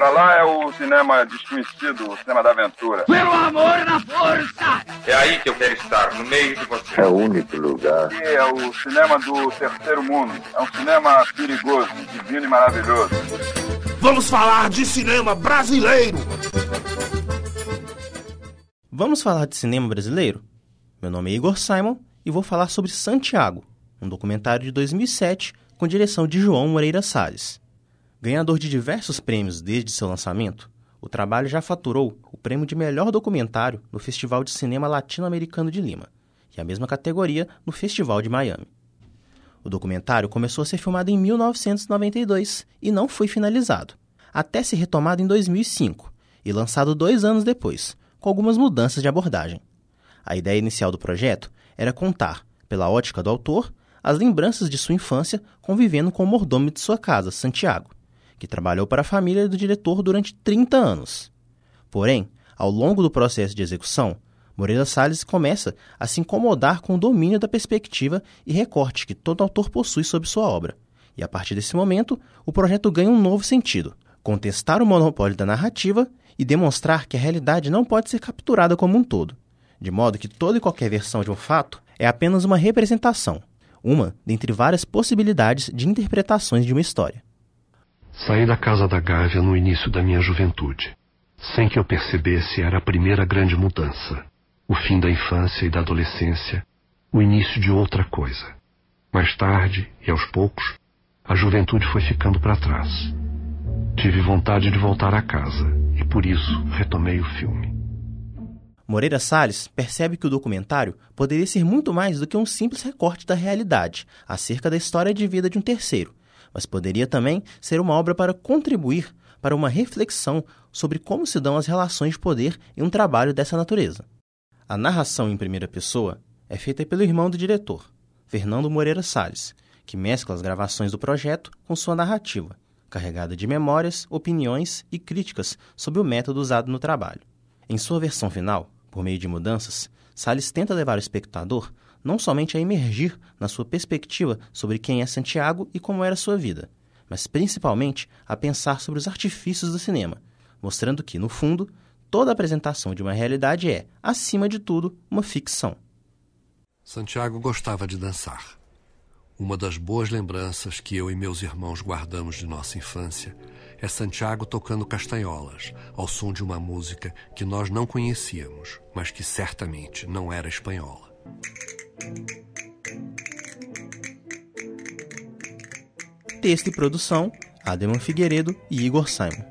Pra lá é o cinema desconhecido, o cinema da aventura. Pelo amor da força! É aí que eu quero estar, no meio de você. É o único lugar. Aqui é o cinema do terceiro mundo. É um cinema perigoso, divino e maravilhoso. Vamos falar de cinema brasileiro! Vamos falar de cinema brasileiro? Meu nome é Igor Simon e vou falar sobre Santiago, um documentário de 2007 com direção de João Moreira Salles. Ganhador de diversos prêmios desde seu lançamento, o trabalho já faturou o prêmio de melhor documentário no Festival de Cinema Latino-Americano de Lima e a mesma categoria no Festival de Miami. O documentário começou a ser filmado em 1992 e não foi finalizado, até ser retomado em 2005 e lançado dois anos depois, com algumas mudanças de abordagem. A ideia inicial do projeto era contar, pela ótica do autor, as lembranças de sua infância convivendo com o mordomo de sua casa, Santiago, que trabalhou para a família do diretor durante 30 anos. Porém, ao longo do processo de execução, Moreira Salles começa a se incomodar com o domínio da perspectiva e recorte que todo autor possui sobre sua obra. E a partir desse momento, o projeto ganha um novo sentido: contestar o monopólio da narrativa e demonstrar que a realidade não pode ser capturada como um todo, de modo que toda e qualquer versão de um fato é apenas uma representação, uma dentre várias possibilidades de interpretações de uma história. Saí da casa da Gávea no início da minha juventude. Sem que eu percebesse, era a primeira grande mudança. O fim da infância e da adolescência, o início de outra coisa. Mais tarde, e aos poucos, a juventude foi ficando para trás. Tive vontade de voltar a casa e por isso retomei o filme. Moreira Salles percebe que o documentário poderia ser muito mais do que um simples recorte da realidade acerca da história de vida de um terceiro, mas poderia também ser uma obra para contribuir para uma reflexão sobre como se dão as relações de poder em um trabalho dessa natureza. A narração em primeira pessoa é feita pelo irmão do diretor, Fernando Moreira Salles, que mescla as gravações do projeto com sua narrativa, carregada de memórias, opiniões e críticas sobre o método usado no trabalho. Em sua versão final, por meio de mudanças, Salles tenta levar o espectador não somente a emergir na sua perspectiva sobre quem é Santiago e como era sua vida, mas principalmente a pensar sobre os artifícios do cinema, mostrando que, no fundo, toda apresentação de uma realidade é, acima de tudo, uma ficção. Santiago gostava de dançar. Uma das boas lembranças que eu e meus irmãos guardamos de nossa infância é Santiago tocando castanholas, ao som de uma música que nós não conhecíamos, mas que certamente não era espanhola. Texto e produção: Ademan Figueiredo e Igor Simon.